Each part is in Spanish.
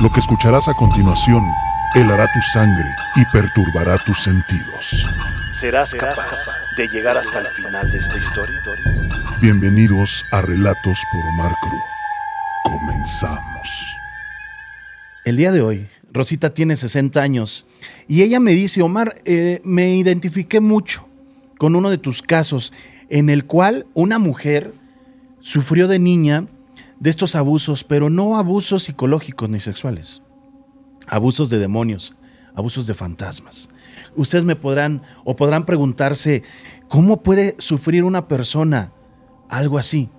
Lo que escucharás a continuación helará tu sangre y perturbará tus sentidos. ¿Serás capaz de llegar hasta el final de esta historia? Bienvenidos a Relatos por Omar Cruz. Comenzamos. El día de hoy, Rosita tiene 60 años y ella me dice, Omar, eh, me identifiqué mucho con uno de tus casos en el cual una mujer sufrió de niña de estos abusos, pero no abusos psicológicos ni sexuales, abusos de demonios, abusos de fantasmas. Ustedes me podrán o podrán preguntarse, ¿cómo puede sufrir una persona algo así?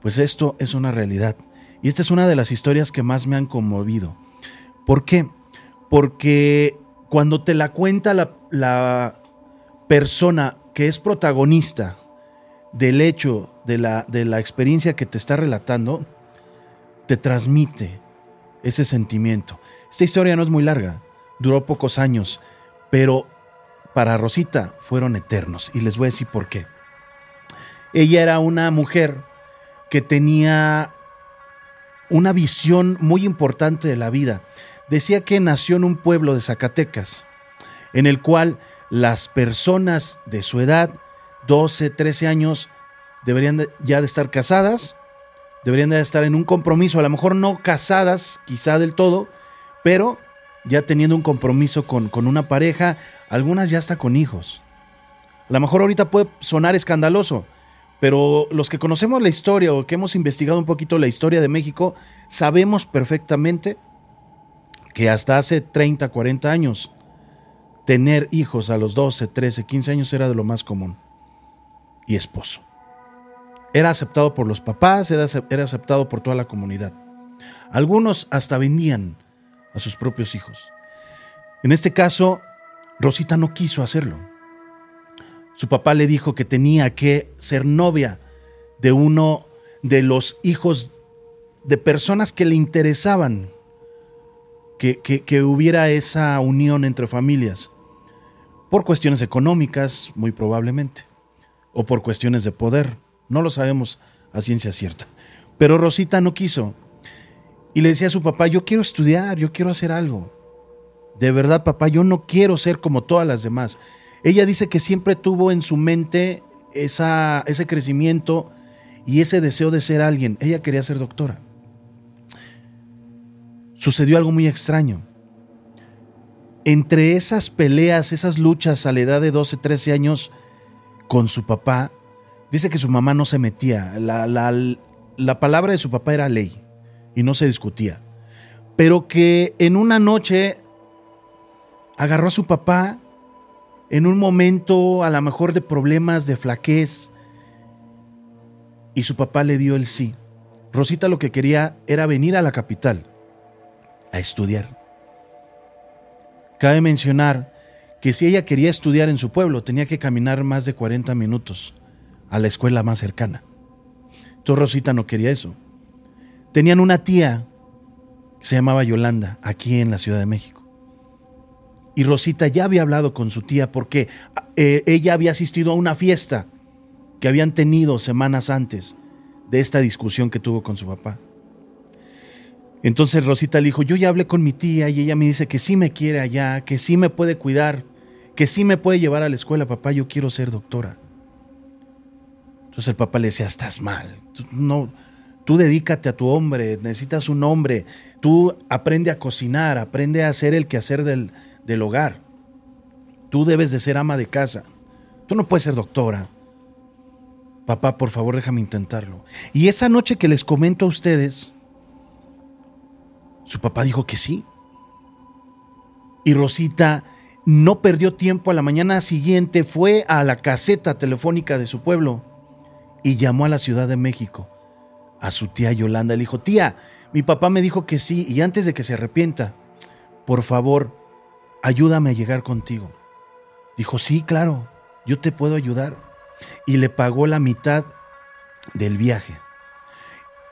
Pues esto es una realidad. Y esta es una de las historias que más me han conmovido. ¿Por qué? Porque cuando te la cuenta la, la persona que es protagonista del hecho, de la, de la experiencia que te está relatando, te transmite ese sentimiento. Esta historia no es muy larga, duró pocos años, pero para Rosita fueron eternos. Y les voy a decir por qué. Ella era una mujer que tenía una visión muy importante de la vida. Decía que nació en un pueblo de Zacatecas, en el cual las personas de su edad 12, 13 años, deberían ya de estar casadas, deberían de estar en un compromiso, a lo mejor no casadas, quizá del todo, pero ya teniendo un compromiso con, con una pareja, algunas ya hasta con hijos. A lo mejor ahorita puede sonar escandaloso, pero los que conocemos la historia o que hemos investigado un poquito la historia de México, sabemos perfectamente que hasta hace 30, 40 años, tener hijos a los 12, 13, 15 años era de lo más común y esposo. Era aceptado por los papás, era, aceptado por toda la comunidad. Algunos hasta vendían a sus propios hijos. En este caso, Rosita no quiso hacerlo. Su papá le dijo que tenía que ser novia de uno de los hijos de personas que le interesaban que, que, hubiera esa unión entre familias, por cuestiones económicas, muy probablemente o por cuestiones de poder. No lo sabemos a ciencia cierta. Pero Rosita no quiso. Y le decía a su papá, yo quiero estudiar, yo quiero hacer algo. De verdad, papá, yo no quiero ser como todas las demás. Ella dice que siempre tuvo en su mente esa, ese crecimiento y ese deseo de ser alguien. Ella quería ser doctora. Sucedió algo muy extraño. Entre esas peleas, esas luchas a la edad de 12, 13 años, con su papá, dice que su mamá no se metía. La, la, palabra de su papá era ley y no se discutía. Pero que en una noche agarró a su papá en un momento a lo mejor de problemas, de flaquez, y su papá le dio el sí. Rosita lo que quería era venir a la capital a estudiar. Cabe mencionar que si ella quería estudiar en su pueblo tenía que caminar más de 40 minutos a la escuela más cercana. Entonces Rosita no quería eso. Tenían una tía que se llamaba Yolanda, aquí en la Ciudad de México. Y Rosita ya había hablado con su tía porque eh, ella había asistido a una fiesta que habían tenido semanas antes de esta discusión que tuvo con su papá. Entonces Rosita le dijo, yo ya hablé con mi tía y ella me dice que sí me quiere allá, que sí me puede cuidar, que sí me puede llevar a la escuela, papá, yo quiero ser doctora. Entonces el papá le decía, estás mal, tú, no, tú dedícate a tu hombre, necesitas un hombre, tú aprende a cocinar, aprende a hacer el quehacer del, del hogar, tú debes de ser ama de casa, tú no puedes ser doctora. Papá, por favor, déjame intentarlo. Y esa noche que les comento a ustedes, su papá dijo que sí. Y Rosita no perdió tiempo. A la mañana siguiente fue a la caseta telefónica de su pueblo y llamó a la Ciudad de México a su tía Yolanda. Le dijo, tía, mi papá me dijo que sí y antes de que se arrepienta, por favor, ayúdame a llegar contigo. Dijo, sí, claro, yo te puedo ayudar. Y le pagó la mitad del viaje.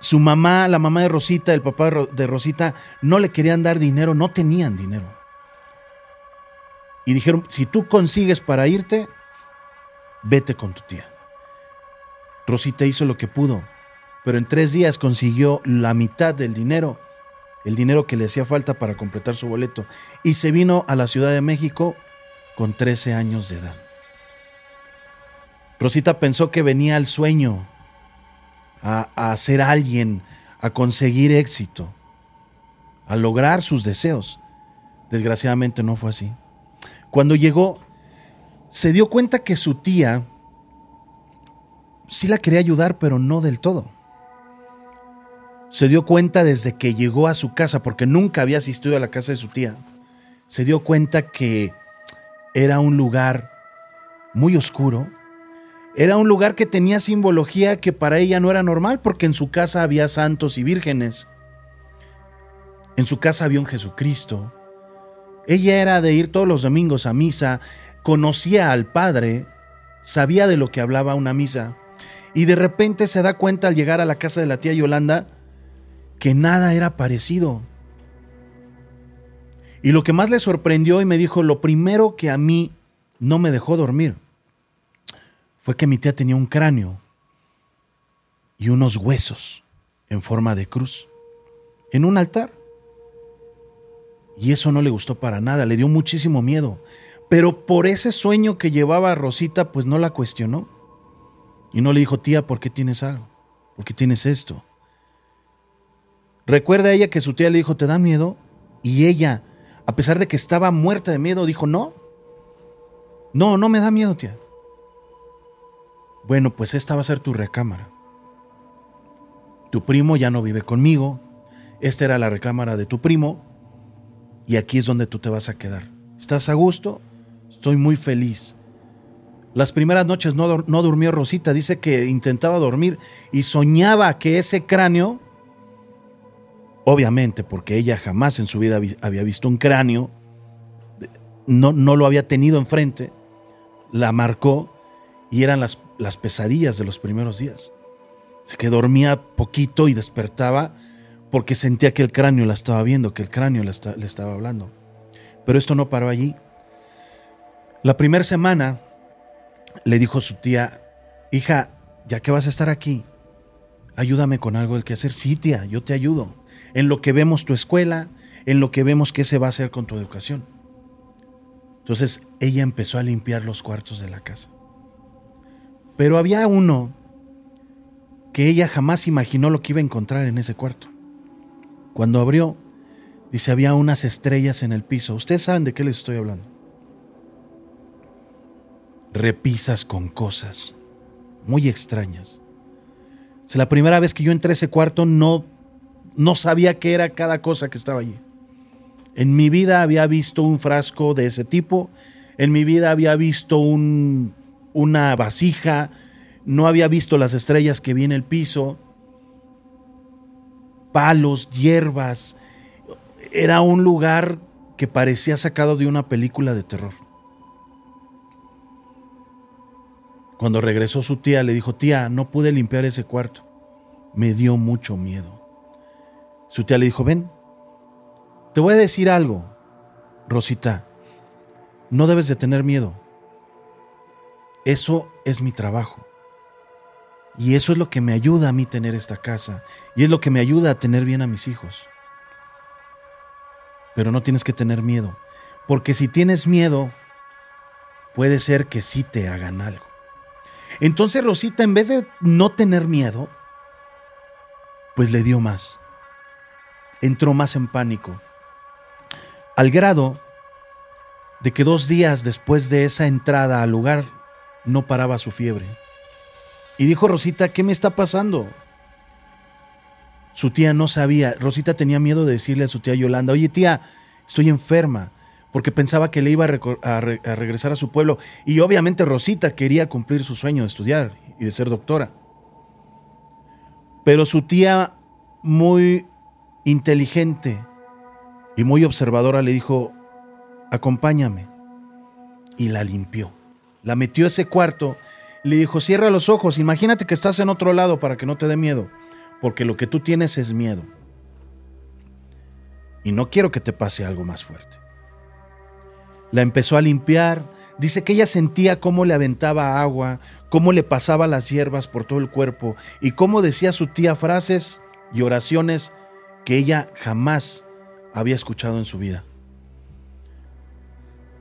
Su mamá, la mamá de Rosita, el papá de Rosita, no le querían dar dinero, no tenían dinero. Y dijeron, si tú consigues para irte, vete con tu tía. Rosita hizo lo que pudo, pero en tres días consiguió la mitad del dinero el dinero que le hacía falta para completar su boleto y se vino a la Ciudad de México con 13 años de edad. Rosita pensó que venía al sueño, a, a ser alguien, a conseguir éxito, a lograr sus deseos. Desgraciadamente no fue así. Cuando llegó, se dio cuenta que su tía sí la quería ayudar, pero no del todo. Se dio cuenta desde que llegó a su casa, porque nunca había asistido a la casa de su tía, se dio cuenta que era un lugar muy oscuro, era un lugar que tenía simbología que para ella no era normal, porque en su casa había santos y vírgenes, en su casa había un Jesucristo, ella era de ir todos los domingos a misa, conocía al Padre, sabía de lo que hablaba una misa, y de repente se da cuenta al llegar a la casa de la tía Yolanda que nada era parecido. Y lo que más le sorprendió y me dijo, lo primero que a mí no me dejó dormir fue que mi tía tenía un cráneo y unos huesos en forma de cruz en un altar. Y eso no le gustó para nada, le dio muchísimo miedo. Pero por ese sueño que llevaba Rosita, pues no la cuestionó. Y no le dijo, tía, ¿por qué tienes algo? ¿Por qué tienes esto? Recuerda ella que su tía le dijo, ¿te da miedo? Y ella, a pesar de que estaba muerta de miedo, dijo, no. No, no me da miedo, tía. Bueno, pues esta va a ser tu recámara. Tu primo ya no vive conmigo. Esta era la recámara de tu primo. Y aquí es donde tú te vas a quedar. ¿Estás a gusto? Estoy muy feliz. Las primeras noches no, no, durmió Rosita. Dice que intentaba dormir y soñaba que ese cráneo, obviamente porque ella jamás en su vida había visto un cráneo, no, no lo había tenido enfrente, la marcó y eran las, las pesadillas de los primeros días. Dice que dormía poquito y despertaba porque sentía que el cráneo la estaba viendo, que el cráneo le, le estaba hablando. Pero esto no paró allí. La primera semana le dijo su tía, hija, ya que vas a estar aquí, ayúdame con algo del que hacer. Sí, tía, yo te ayudo. En lo que vemos tu escuela, en lo que vemos qué se va a hacer con tu educación. Entonces ella empezó a limpiar los cuartos de la casa. Pero había uno que ella jamás imaginó lo que iba a encontrar en ese cuarto. Cuando abrió, dice, había unas estrellas en el piso. Ustedes saben de qué les estoy hablando. Repisas con cosas muy extrañas. La primera vez que yo entré a ese cuarto no, no sabía qué era cada cosa que estaba allí. En mi vida había visto un frasco de ese tipo, en mi vida había visto un, una vasija, no había visto las estrellas que vi en el piso, palos, hierbas. Era un lugar que parecía sacado de una película de terror. Cuando regresó su tía, le dijo, tía, no pude limpiar ese cuarto. Me dio mucho miedo. Su tía le dijo, ven, te voy a decir algo, Rosita, no debes de tener miedo. Eso es mi trabajo. Y eso es lo que me ayuda a mí tener esta casa. Y es lo que me ayuda a tener bien a mis hijos. Pero no tienes que tener miedo. Porque si tienes miedo, puede ser que sí te hagan algo. Entonces Rosita, en vez de no tener miedo, pues le dio más. Entró más en pánico. Al grado de que dos días después de esa entrada al lugar no paraba su fiebre. Y dijo Rosita, ¿qué me está pasando? Su tía no sabía. Rosita tenía miedo de decirle a su tía Yolanda, oye tía, estoy enferma, porque pensaba que le iba a, regresar a su pueblo. Y obviamente Rosita quería cumplir su sueño de estudiar y de ser doctora. Pero su tía, muy inteligente y muy observadora, le dijo, acompáñame. Y la limpió. La metió a ese cuarto le dijo, cierra los ojos, imagínate que estás en otro lado para que no te dé miedo, porque lo que tú tienes es miedo. Y no quiero que te pase algo más fuerte. La empezó a limpiar, dice que ella sentía cómo le aventaba agua, cómo le pasaba las hierbas por todo el cuerpo y cómo decía su tía frases y oraciones que ella jamás había escuchado en su vida.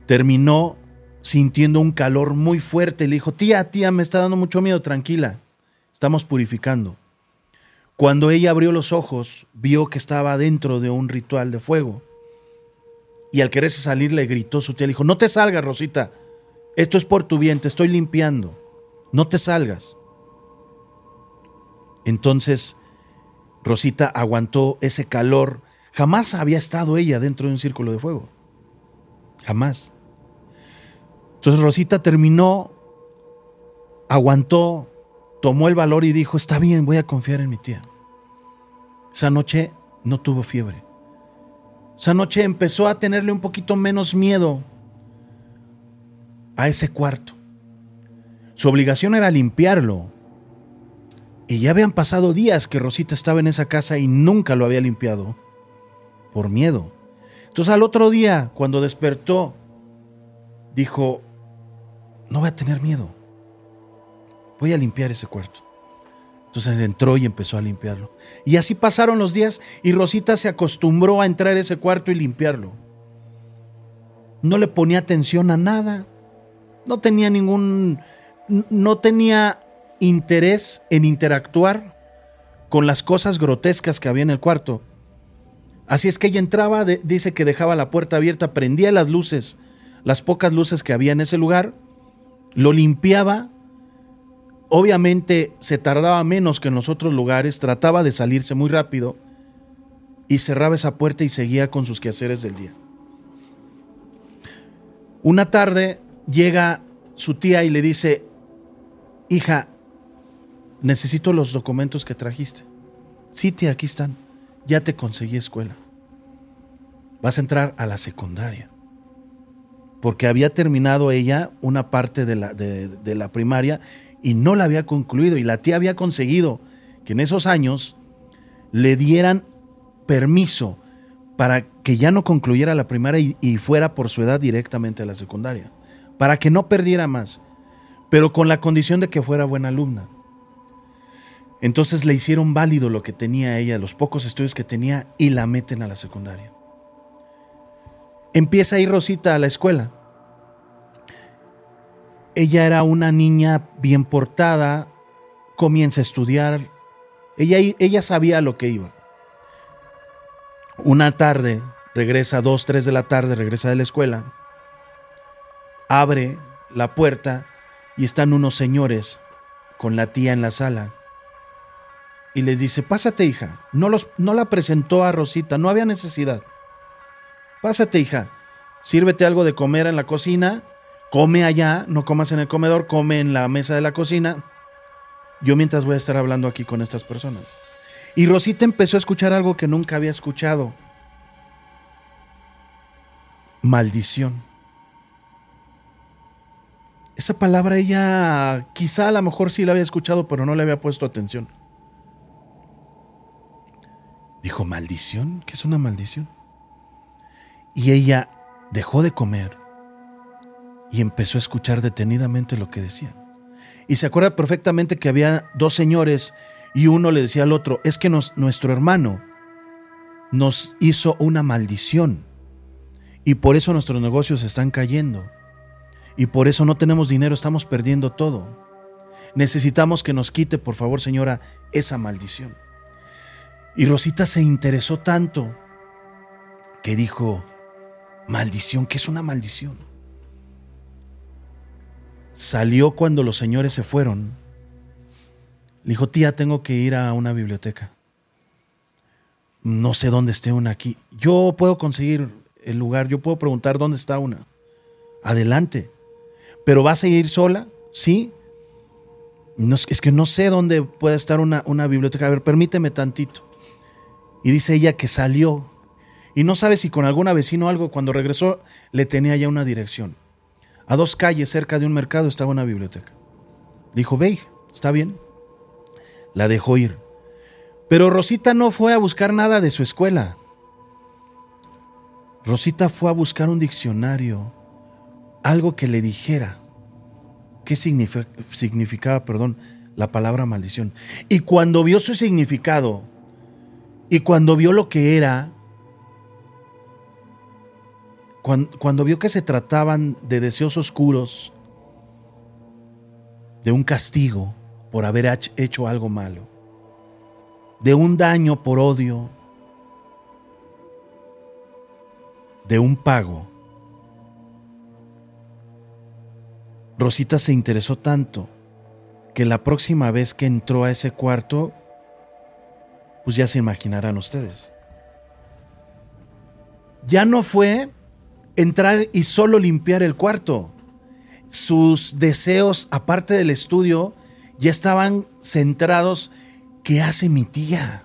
Terminó sintiendo un calor muy fuerte. Le dijo, tía, tía, me está dando mucho miedo, tranquila, estamos purificando. Cuando ella abrió los ojos, vio que estaba dentro de un ritual de fuego. Y al quererse salir le gritó su tía, le dijo, no te salgas, Rosita, esto es por tu bien, te estoy limpiando, no te salgas. Entonces, Rosita aguantó ese calor. Jamás había estado ella dentro de un círculo de fuego. Jamás. Entonces Rosita terminó, aguantó, tomó el valor y dijo, está bien, voy a confiar en mi tía. Esa noche no tuvo fiebre. Esa noche empezó a tenerle un poquito menos miedo a ese cuarto. Su obligación era limpiarlo. Y ya habían pasado días que Rosita estaba en esa casa y nunca lo había limpiado. Por miedo. Entonces al otro día, cuando despertó, dijo, no voy a tener miedo. Voy a limpiar ese cuarto. Entonces entró y empezó a limpiarlo. Y así pasaron los días y Rosita se acostumbró a entrar a ese cuarto y limpiarlo. No le ponía atención a nada. No tenía ningún... No tenía interés en interactuar con las cosas grotescas que había en el cuarto. Así es que ella entraba, dice que dejaba la puerta abierta, prendía las luces, las pocas luces que había en ese lugar, lo limpiaba, obviamente se tardaba menos que en los otros lugares, trataba de salirse muy rápido y cerraba esa puerta y seguía con sus quehaceres del día. Una tarde llega su tía y le dice, hija, necesito los documentos que trajiste. Sí, tía, aquí están. Ya te conseguí escuela. Vas a entrar a la secundaria. Porque había terminado ella una parte de la, de, la primaria y no la había concluido. Y la tía había conseguido que en esos años le dieran permiso para que ya no concluyera la primaria y, fuera por su edad directamente a la secundaria. Para que no perdiera más. Pero con la condición de que fuera buena alumna. Entonces le hicieron válido lo que tenía ella, los pocos estudios que tenía, y la meten a la secundaria. Empieza a ir Rosita a la escuela. Ella era una niña bien portada, comienza a estudiar. Ella, ella sabía lo que iba. Una tarde, regresa dos, tres de la tarde, regresa de la escuela, abre la puerta y están unos señores con la tía en la sala y les dice, pásate hija. No, los, no la presentó a Rosita, no había necesidad. Pásate hija, sírvete algo de comer en la cocina, come allá, no comas en el comedor, come en la mesa de la cocina. Yo mientras voy a estar hablando aquí con estas personas. Y Rosita empezó a escuchar algo que nunca había escuchado. Maldición. Esa palabra ella quizá a lo mejor sí la había escuchado, pero no le había puesto atención. Dijo, maldición, ¿qué es una maldición? Y ella dejó de comer y empezó a escuchar detenidamente lo que decían. Y se acuerda perfectamente que había dos señores y uno le decía al otro, es que nuestro hermano nos hizo una maldición y por eso nuestros negocios están cayendo y por eso no tenemos dinero, estamos perdiendo todo. Necesitamos que nos quite, por favor, señora, esa maldición. Y Rosita se interesó tanto que dijo, maldición, ¿qué es una maldición? Salió cuando los señores se fueron. Le dijo, tía, tengo que ir a una biblioteca. No sé dónde esté una aquí. Yo puedo conseguir el lugar, yo puedo preguntar dónde está una. Adelante. ¿Pero vas a ir sola? Sí. es que no sé dónde puede estar una, una biblioteca. A ver, permíteme tantito. Y dice ella que salió y no sabe si con alguna vecino o algo, cuando regresó le tenía ya una dirección. A dos calles cerca de un mercado estaba una biblioteca. Dijo, ve, está bien. La dejó ir. Pero Rosita no fue a buscar nada de su escuela. Rosita fue a buscar un diccionario, algo que le dijera qué significaba, perdón, la palabra maldición. Y cuando vio su significado, y cuando vio lo que era, cuando, vio que se trataban de deseos oscuros, de un castigo por haber hecho algo malo, de un daño por odio, de un pago, Rosita se interesó tanto que la próxima vez que entró a ese cuarto, pues ya se imaginarán ustedes. Ya no fue entrar y solo limpiar el cuarto. Sus deseos, aparte del estudio, ya estaban centrados. ¿Qué hace mi tía?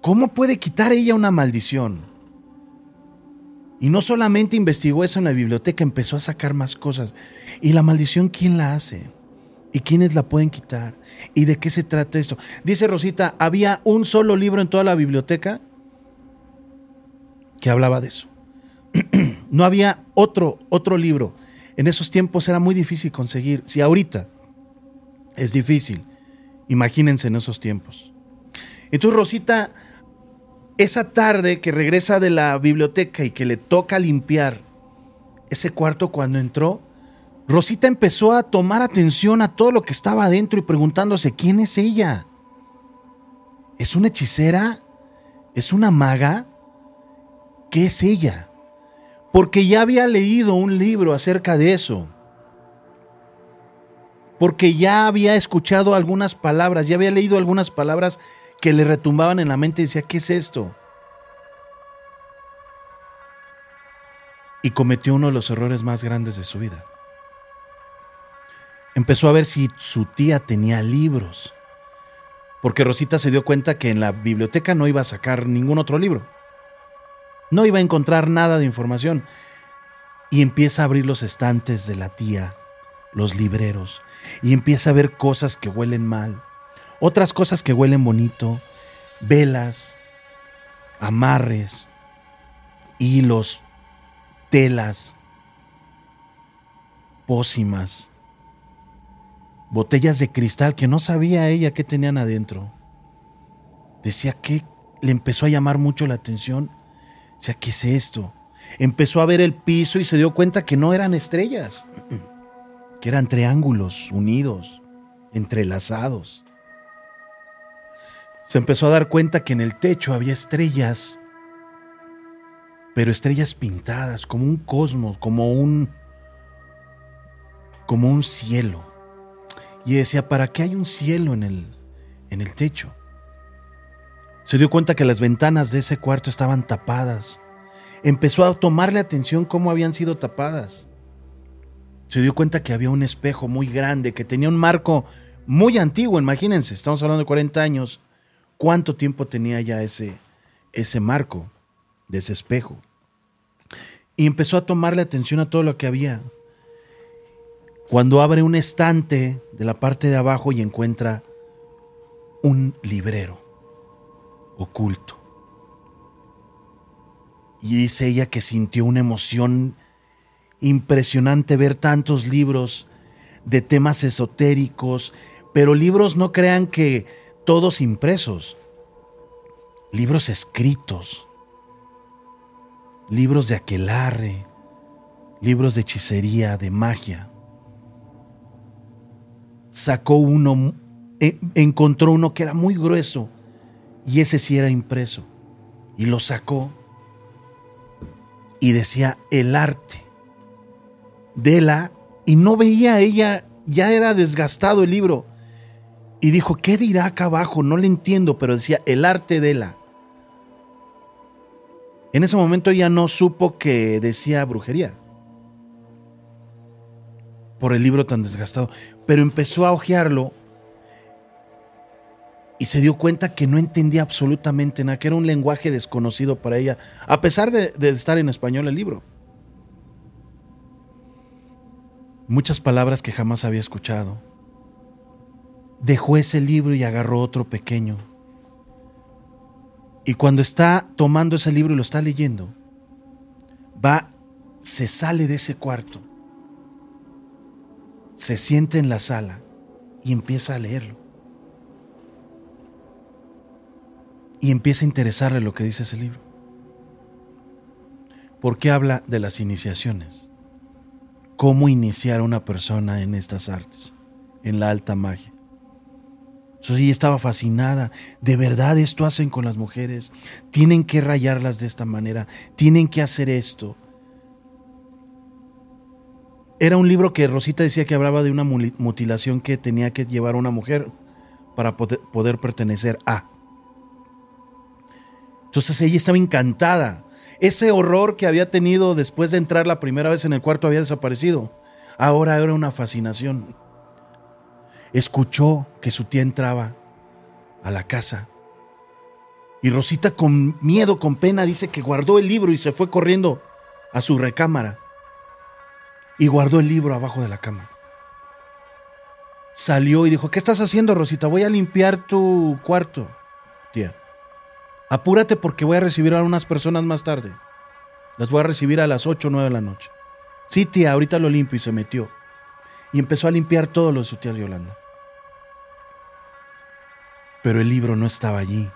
¿Cómo puede quitar ella una maldición? Y no solamente investigó eso en la biblioteca, empezó a sacar más cosas. ¿Y la maldición quién la hace? ¿Y quiénes la pueden quitar? ¿Y de qué se trata esto? Dice Rosita, había un solo libro en toda la biblioteca que hablaba de eso. no había otro, otro libro. En esos tiempos era muy difícil conseguir. Si ahorita es difícil, imagínense en esos tiempos. Entonces Rosita, esa tarde que regresa de la biblioteca y que le toca limpiar ese cuarto cuando entró, Rosita empezó a tomar atención a todo lo que estaba adentro y preguntándose, ¿quién es ella? ¿Es una hechicera? ¿Es una maga? ¿Qué es ella? Porque ya había leído un libro acerca de eso. Porque ya había escuchado algunas palabras, ya había leído algunas palabras que le retumbaban en la mente y decía, ¿qué es esto? Y cometió uno de los errores más grandes de su vida empezó a ver si su tía tenía libros. Porque Rosita se dio cuenta que en la biblioteca no iba a sacar ningún otro libro. No iba a encontrar nada de información. Y empieza a abrir los estantes de la tía, los libreros, y empieza a ver cosas que huelen mal, otras cosas que huelen bonito, velas, amarres, hilos, telas, pócimas, botellas de cristal que no sabía ella qué tenían adentro. Decía que le empezó a llamar mucho la atención. Decía, ¿qué es esto? Empezó a ver el piso y se dio cuenta que no eran estrellas, que eran triángulos unidos, entrelazados. Se empezó a dar cuenta que en el techo había estrellas, pero estrellas pintadas, como un cosmos, como un como un cielo. Y decía, ¿para qué hay un cielo en el, en el techo? Se dio cuenta que las ventanas de ese cuarto estaban tapadas. Empezó a tomarle atención cómo habían sido tapadas. Se dio cuenta que había un espejo muy grande, que tenía un marco muy antiguo, imagínense, estamos hablando de 40 años. ¿Cuánto tiempo tenía ya ese, ese marco de ese espejo? Y empezó a tomarle atención a todo lo que había cuando abre un estante de la parte de abajo y encuentra un librero oculto. Y dice ella que sintió una emoción impresionante ver tantos libros de temas esotéricos, pero libros no crean que todos impresos, libros escritos, libros de aquelarre, libros de hechicería, de magia. Sacó uno, e, encontró uno que era muy grueso y ese sí era impreso. Y lo sacó y decía el arte de la... Y no veía ella, ya era desgastado el libro. Y dijo, ¿qué dirá acá abajo? No le entiendo, pero decía el arte de la. En ese momento ella no supo que decía brujería por el libro tan desgastado, pero empezó a hojearlo y se dio cuenta que no entendía absolutamente nada, que era un lenguaje desconocido para ella, a pesar de, de estar en español el libro. Muchas palabras que jamás había escuchado. Dejó ese libro y agarró otro pequeño. Y cuando está tomando ese libro y lo está leyendo, va, se sale de ese cuarto se siente en la sala y empieza a leerlo. Y empieza a interesarle lo que dice ese libro. porque habla de las iniciaciones. Cómo iniciar a una persona en estas artes, en la alta magia. Ella estaba fascinada. De verdad esto hacen con las mujeres. Tienen que rayarlas de esta manera. Tienen que hacer esto. Era un libro que Rosita decía que hablaba de una mutilación que tenía que llevar una mujer para poder, pertenecer a. Entonces ella estaba encantada. Ese horror que había tenido después de entrar la primera vez en el cuarto había desaparecido. Ahora era una fascinación. Escuchó que su tía entraba a la casa. Y Rosita con miedo, con pena, dice que guardó el libro y se fue corriendo a su recámara y guardó el libro abajo de la cama. Salió y dijo, ¿qué estás haciendo, Rosita? Voy a limpiar tu cuarto, tía. Apúrate porque voy a recibir a unas personas más tarde. Las voy a recibir a las 8 o 9 de la noche. Sí, tía, ahorita lo limpio y se metió. Y empezó a limpiar todo lo de su tía Yolanda. Pero el libro no estaba allí.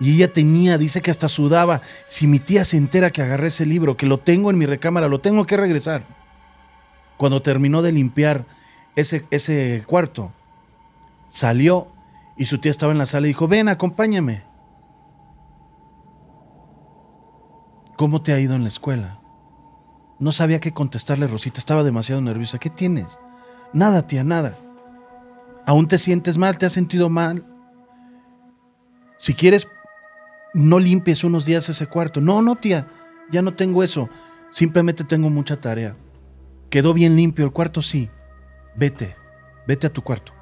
Y ella tenía, dice que hasta sudaba. Si mi tía se entera que agarré ese libro, que lo tengo en mi recámara, lo tengo que regresar. Cuando terminó de limpiar ese, ese cuarto, salió y su tía estaba en la sala y dijo, ven, acompáñame. ¿Cómo te ha ido en la escuela? No sabía qué contestarle, Rosita, estaba demasiado nerviosa. ¿Qué tienes? Nada, tía, nada. ¿Aún te sientes mal? ¿Te has sentido mal? Si quieres, no limpies unos días ese cuarto. No, no, tía, ya no tengo eso. Simplemente tengo mucha tarea. Quedó bien limpio el cuarto, sí. Vete, vete a tu cuarto.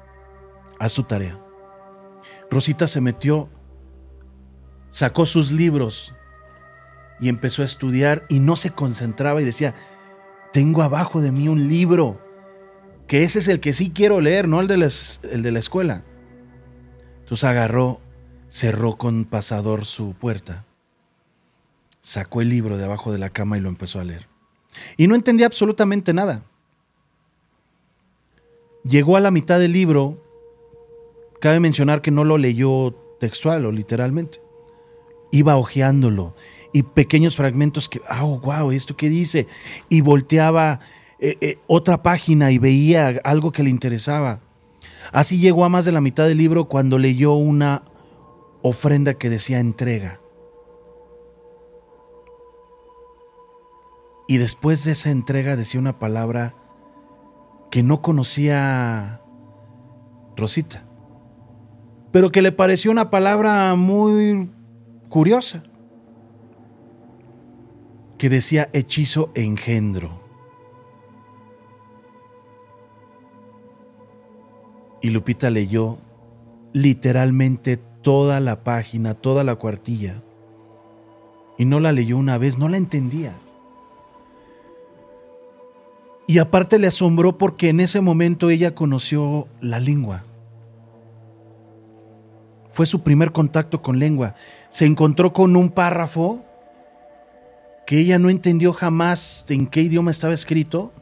Haz tu tarea. Rosita se metió, sacó sus libros y empezó a estudiar y no se concentraba y decía, tengo abajo de mí un libro, que ese es el que sí quiero leer, no el de la, el de la escuela. Entonces agarró, cerró con pasador su puerta, sacó el libro de abajo de la cama y lo empezó a leer. Y no entendía absolutamente nada. Llegó a la mitad del libro, cabe mencionar que no lo leyó textual o literalmente. Iba hojeándolo y pequeños fragmentos que, oh, wow, ¿esto qué dice? Y volteaba eh, eh, otra página y veía algo que le interesaba. Así llegó a más de la mitad del libro cuando leyó una ofrenda que decía entrega. Y después de esa entrega decía una palabra que no conocía Rosita, pero que le pareció una palabra muy curiosa, que decía hechizo engendro. Y Lupita leyó literalmente toda la página, toda la cuartilla. Y no la leyó una vez, no la entendía. Y aparte le asombró porque en ese momento ella conoció la lengua. Fue su primer contacto con lengua. Se encontró con un párrafo que ella no entendió jamás en qué idioma estaba escrito.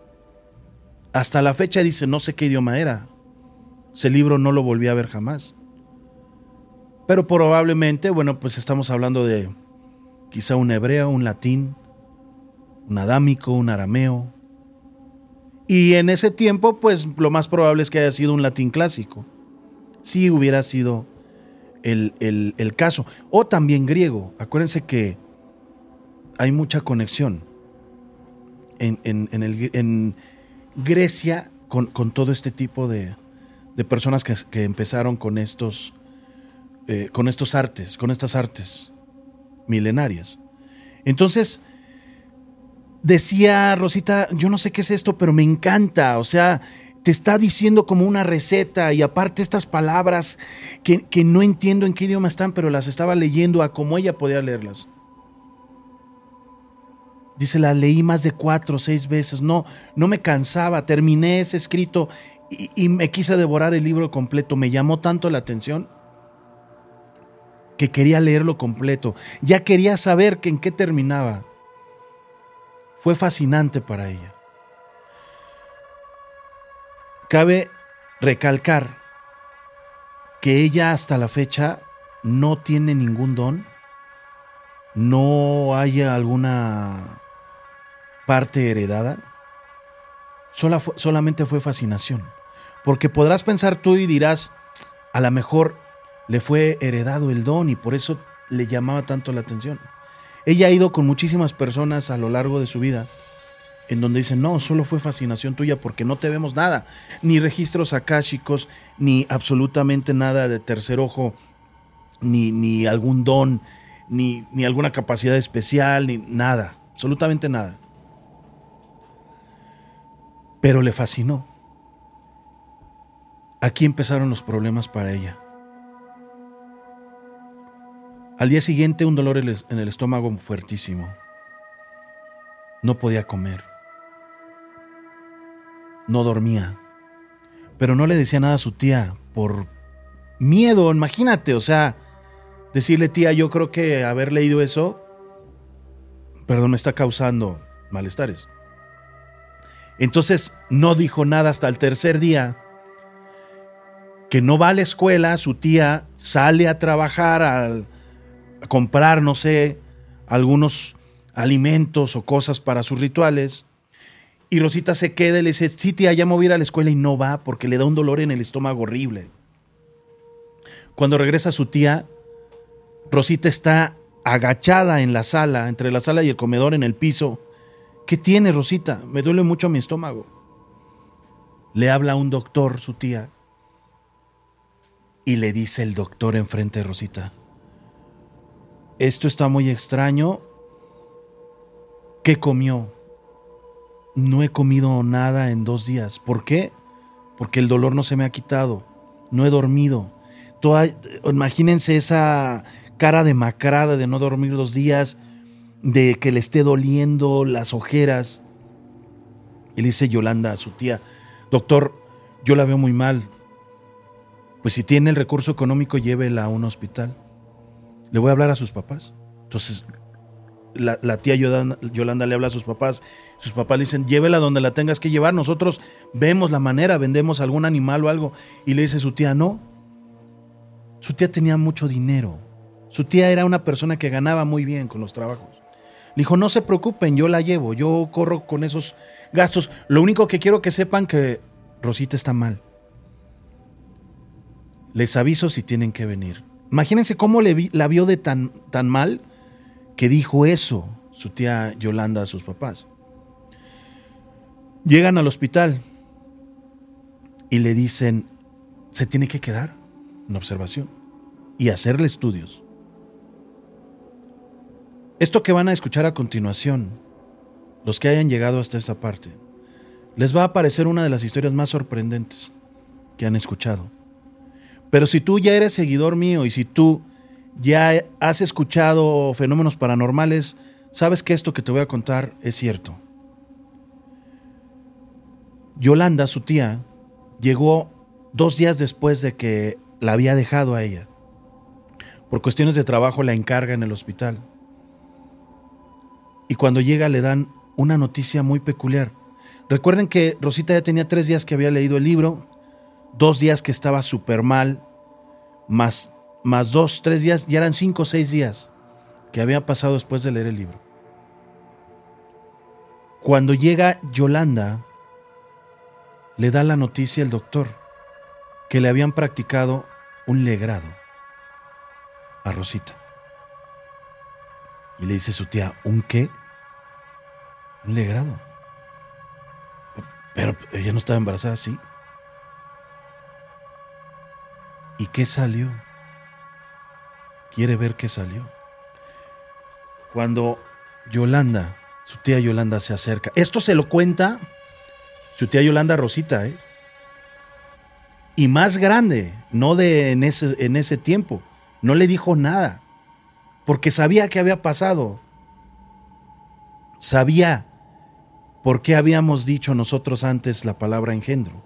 Hasta la fecha dice, no sé qué idioma era. Ese libro no lo volví a ver jamás. Pero probablemente, bueno, pues estamos hablando de quizá un hebreo, un latín, un adámico, un arameo, y en ese tiempo, pues lo más probable es que haya sido un latín clásico. Si hubiera sido el, caso. O también griego. Acuérdense que hay mucha conexión en, en, Grecia con, todo este tipo de, personas que, empezaron con estos, eh, con estos artes, con estas artes milenarias. Entonces, decía Rosita, yo no sé qué es esto, pero me encanta, o sea, te está diciendo como una receta y aparte estas palabras que, no entiendo en qué idioma están, pero las estaba leyendo a como ella podía leerlas. Dice, la leí más de cuatro o seis veces, no, no me cansaba, terminé ese escrito y, me quise devorar el libro completo, me llamó tanto la atención que quería leerlo completo, ya quería saber que en qué terminaba. Fue fascinante para ella. Cabe recalcar que ella hasta la fecha no tiene ningún don no haya alguna parte heredada, solamente fue fascinación. Porque podrás pensar tú y dirás, a lo mejor le fue heredado el don y por eso le llamaba tanto la atención. Ella ha ido con muchísimas personas a lo largo de su vida en donde dicen, no, solo fue fascinación tuya porque no te vemos nada, ni registros akáshicos, ni absolutamente nada de tercer ojo, ni, ni algún don, ni, ni alguna capacidad especial, ni nada, absolutamente nada. Pero le fascinó. Aquí empezaron los problemas para ella. Al día siguiente un dolor en el estómago fuertísimo. No podía comer. No dormía. Pero no le decía nada a su tía por miedo, imagínate, o sea, decirle tía, yo creo que haber leído eso, perdón, me está causando malestares. Entonces no dijo nada hasta el tercer día, que no va a la escuela, su tía sale a trabajar, a, comprar, no sé, algunos alimentos o cosas para sus rituales. Y Rosita se queda y le dice, sí, tía, ya me voy a ir a la escuela y no va porque le da un dolor en el estómago horrible. Cuando regresa su tía, Rosita está agachada en la sala, entre la sala y el comedor en el piso. ¿Qué tiene Rosita? Me duele mucho mi estómago. Le habla un doctor, su tía, y le dice el doctor enfrente de Rosita, esto está muy extraño. ¿Qué comió? No he comido nada en dos días. ¿Por qué? Porque el dolor no se me ha quitado. No he dormido. imagínense esa cara demacrada de no dormir dos días, de que le esté doliendo las ojeras. Y le dice Yolanda a su tía, doctor, yo la veo muy mal. Pues si tiene el recurso económico, llévela a un hospital. Le voy a hablar a sus papás. Entonces, la, tía Yolanda, le habla a sus papás. Sus papás le dicen, llévela donde la tengas que llevar. Nosotros vemos la manera, vendemos algún animal o algo. Y le dice su tía, no. Su tía tenía mucho dinero. Su tía era una persona que ganaba muy bien con los trabajos. Le dijo, no se preocupen, yo la llevo, yo corro con esos gastos. Lo único que quiero que sepan que Rosita está mal. Les aviso si tienen que venir. Imagínense cómo le la vio de tan, tan mal que dijo eso su tía Yolanda a sus papás. Llegan al hospital y le dicen, se tiene que quedar en observación y hacerle estudios. Esto que van a escuchar a continuación, los que hayan llegado hasta esta parte, les va a parecer una de las historias más sorprendentes que han escuchado. Pero si tú ya eres seguidor mío y si tú ya has escuchado fenómenos paranormales, sabes que esto que te voy a contar es cierto. Yolanda, su tía, llegó dos días después de que la había dejado a ella. Por cuestiones de trabajo la encarga en el hospital. Y cuando llega le dan una noticia muy peculiar. Recuerden que Rosita ya tenía tres días que había leído el libro, dos días que estaba súper mal, más, más dos, tres días, ya eran cinco o seis días que habían pasado después de leer el libro. Cuando llega Yolanda, le da la noticia al doctor que le habían practicado un legrado a Rosita. Y le dice su tía, ¿un qué? Un legrado. Pero ella no estaba embarazada, sí. ¿Y qué salió? Quiere ver qué salió. Cuando Yolanda, su tía Yolanda se acerca, esto se lo cuenta su tía Yolanda Rosita, ¿eh? Y más grande, no de en ese, en ese tiempo. No le dijo nada, porque sabía que había pasado. Sabía por qué habíamos dicho nosotros antes la palabra engendro.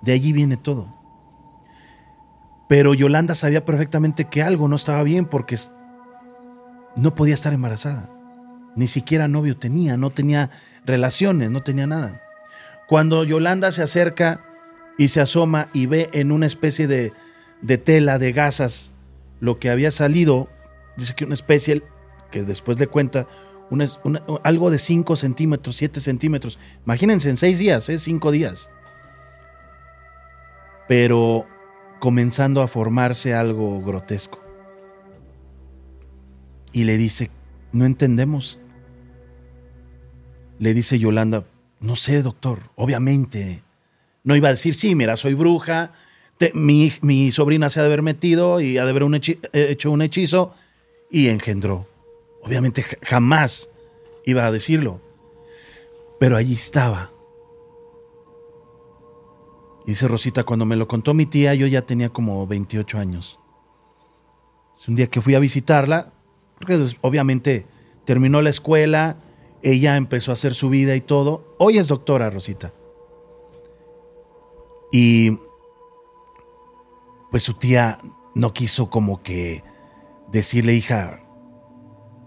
De allí viene todo. Pero Yolanda sabía perfectamente que algo no estaba bien porque no podía estar embarazada. Ni siquiera novio tenía, no tenía relaciones, no tenía nada. Cuando Yolanda se acerca y se asoma y ve en una especie de, de tela, de gasas, lo que había salido, dice que una especie que después le cuenta algo de 5 centímetros, 7 centímetros. Imagínense, en 6 días, ¿eh? 5 días. Pero comenzando a formarse algo grotesco. Y le dice, no entendemos. Le dice Yolanda, no sé, doctor, obviamente. No iba a decir, sí, mira, soy bruja, mi, mi, sobrina se ha de haber metido y ha de haber hecho un hechizo y engendró. Obviamente jamás iba a decirlo. Pero allí estaba. Dice Rosita, cuando me lo contó mi tía, yo ya tenía como 28 años. Un día que fui a visitarla, porque obviamente terminó la escuela, ella empezó a hacer su vida y todo. Hoy es doctora, Rosita. Y pues su tía no quiso como que decirle, hija,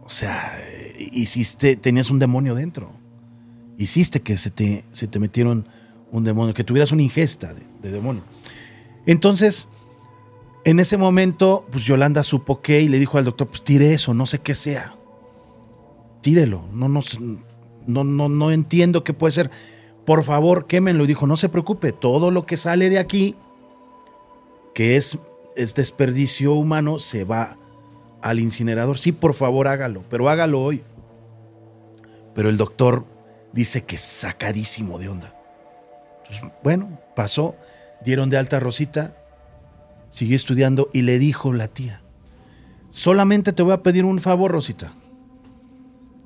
o sea, hiciste, tenías un demonio dentro. Hiciste que se te, se te metieron un demonio, que tuvieras una ingesta de, demonio. Entonces, en ese momento, pues Yolanda supo que y le dijo al doctor, pues tire eso, no sé qué sea. Tírelo, no, no, no, no, no entiendo qué puede ser. Por favor, quémenlo. Y dijo, no se preocupe, todo lo que sale de aquí, que es, es desperdicio humano, se va al incinerador. Sí, por favor, hágalo, pero hágalo hoy. Pero el doctor dice que sacadísimo de onda. bueno, pasó, dieron de alta a Rosita, siguió estudiando y le dijo la tía, solamente te voy a pedir un favor, Rosita.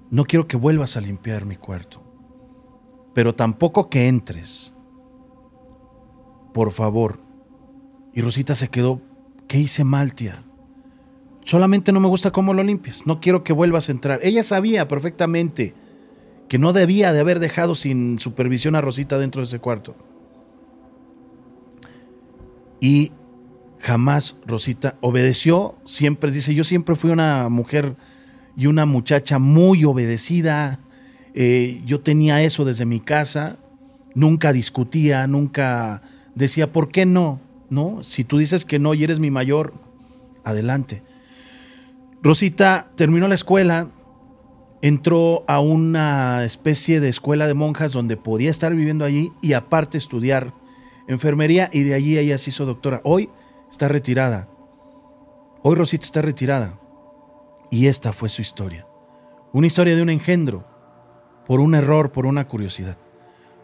No quiero que vuelvas a limpiar mi cuarto, pero tampoco que entres. Por favor. Y Rosita se quedó, ¿qué hice mal, tía? Solamente no me gusta cómo lo limpias. No quiero que vuelvas a entrar. Ella sabía perfectamente que no debía de haber dejado sin supervisión a Rosita dentro de ese cuarto. Y jamás Rosita obedeció. Siempre dice, yo siempre fui una mujer y una muchacha muy obedecida. Eh, yo tenía eso desde mi casa. Nunca discutía, nunca decía, ¿por qué no? No, si tú dices que no y eres mi mayor, adelante. Rosita terminó la escuela, entró a una especie de escuela de monjas donde podía estar viviendo allí y aparte estudiar enfermería y de allí ella se hizo doctora. Hoy está retirada. Hoy Rosita está retirada. Y esta fue su historia. Una historia de un engendro, por un error, por una curiosidad.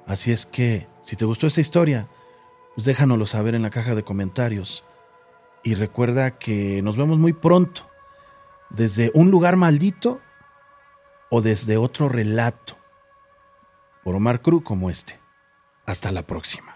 Así es que, si te gustó esta historia, pues déjanoslo saber en la caja de comentarios. Y recuerda que nos vemos muy pronto desde un lugar maldito o desde otro relato por Omar Cruz como este. Hasta la próxima.